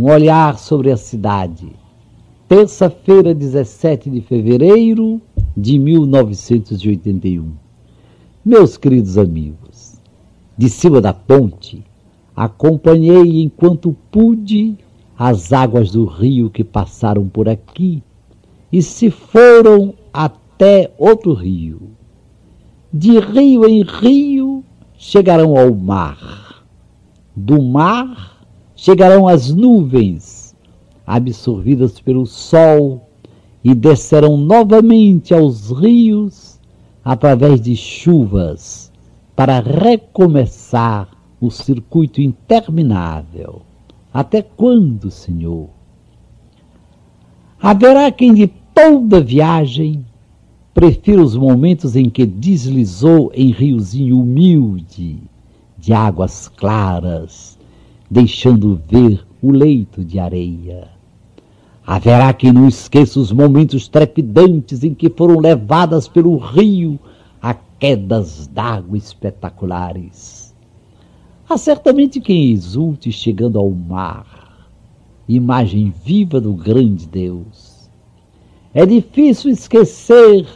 Um olhar sobre a cidade. Terça-feira, 17 de fevereiro de 1981. Meus queridos amigos, de cima da ponte, acompanhei enquanto pude as águas do rio que passaram por aqui e se foram até outro rio. De rio em rio chegarão ao mar. Do mar chegarão as nuvens, absorvidas pelo sol, e descerão novamente aos rios através de chuvas, para recomeçar o circuito interminável. Até quando, Senhor? Haverá quem de toda viagem prefira os momentos em que deslizou em riozinho humilde, de águas claras, deixando ver o leito de areia. Haverá quem não esqueça os momentos trepidantes em que foram levadas pelo rio a quedas d'água espetaculares. Há certamente quem exulte chegando ao mar, imagem viva do grande Deus. É difícil esquecer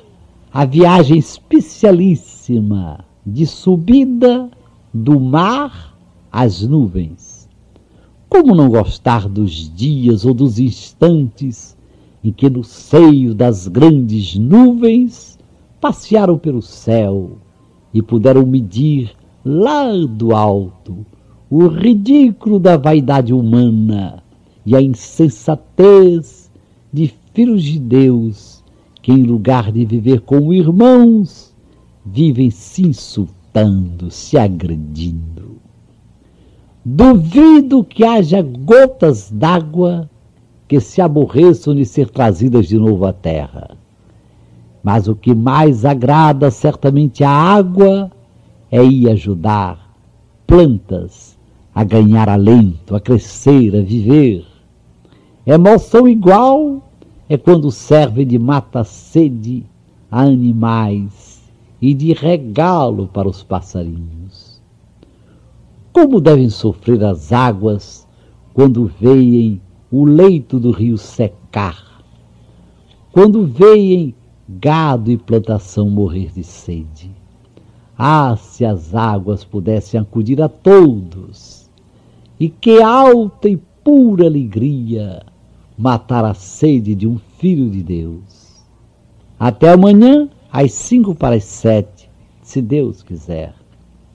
a viagem especialíssima de subida do mar às nuvens. Como não gostar dos dias ou dos instantes em que, no seio das grandes nuvens, passearam pelo céu e puderam medir lá do alto o ridículo da vaidade humana e a insensatez de filhos de Deus que, em lugar de viver como irmãos, vivem se insultando, se agredindo. Duvido que haja gotas d'água que se aborreçam de ser trazidas de novo à terra. Mas o que mais agrada certamente a água é ir ajudar plantas a ganhar alento, a crescer, a viver. Emoção igual é quando serve de mata-sede a animais e de regalo para os passarinhos. Como devem sofrer as águas quando veem o leito do rio secar, quando veem gado e plantação morrer de sede. Ah, se as águas pudessem acudir a todos! E que alta e pura alegria! matar a sede de um filho de Deus. Até amanhã, às cinco para as sete, se Deus quiser.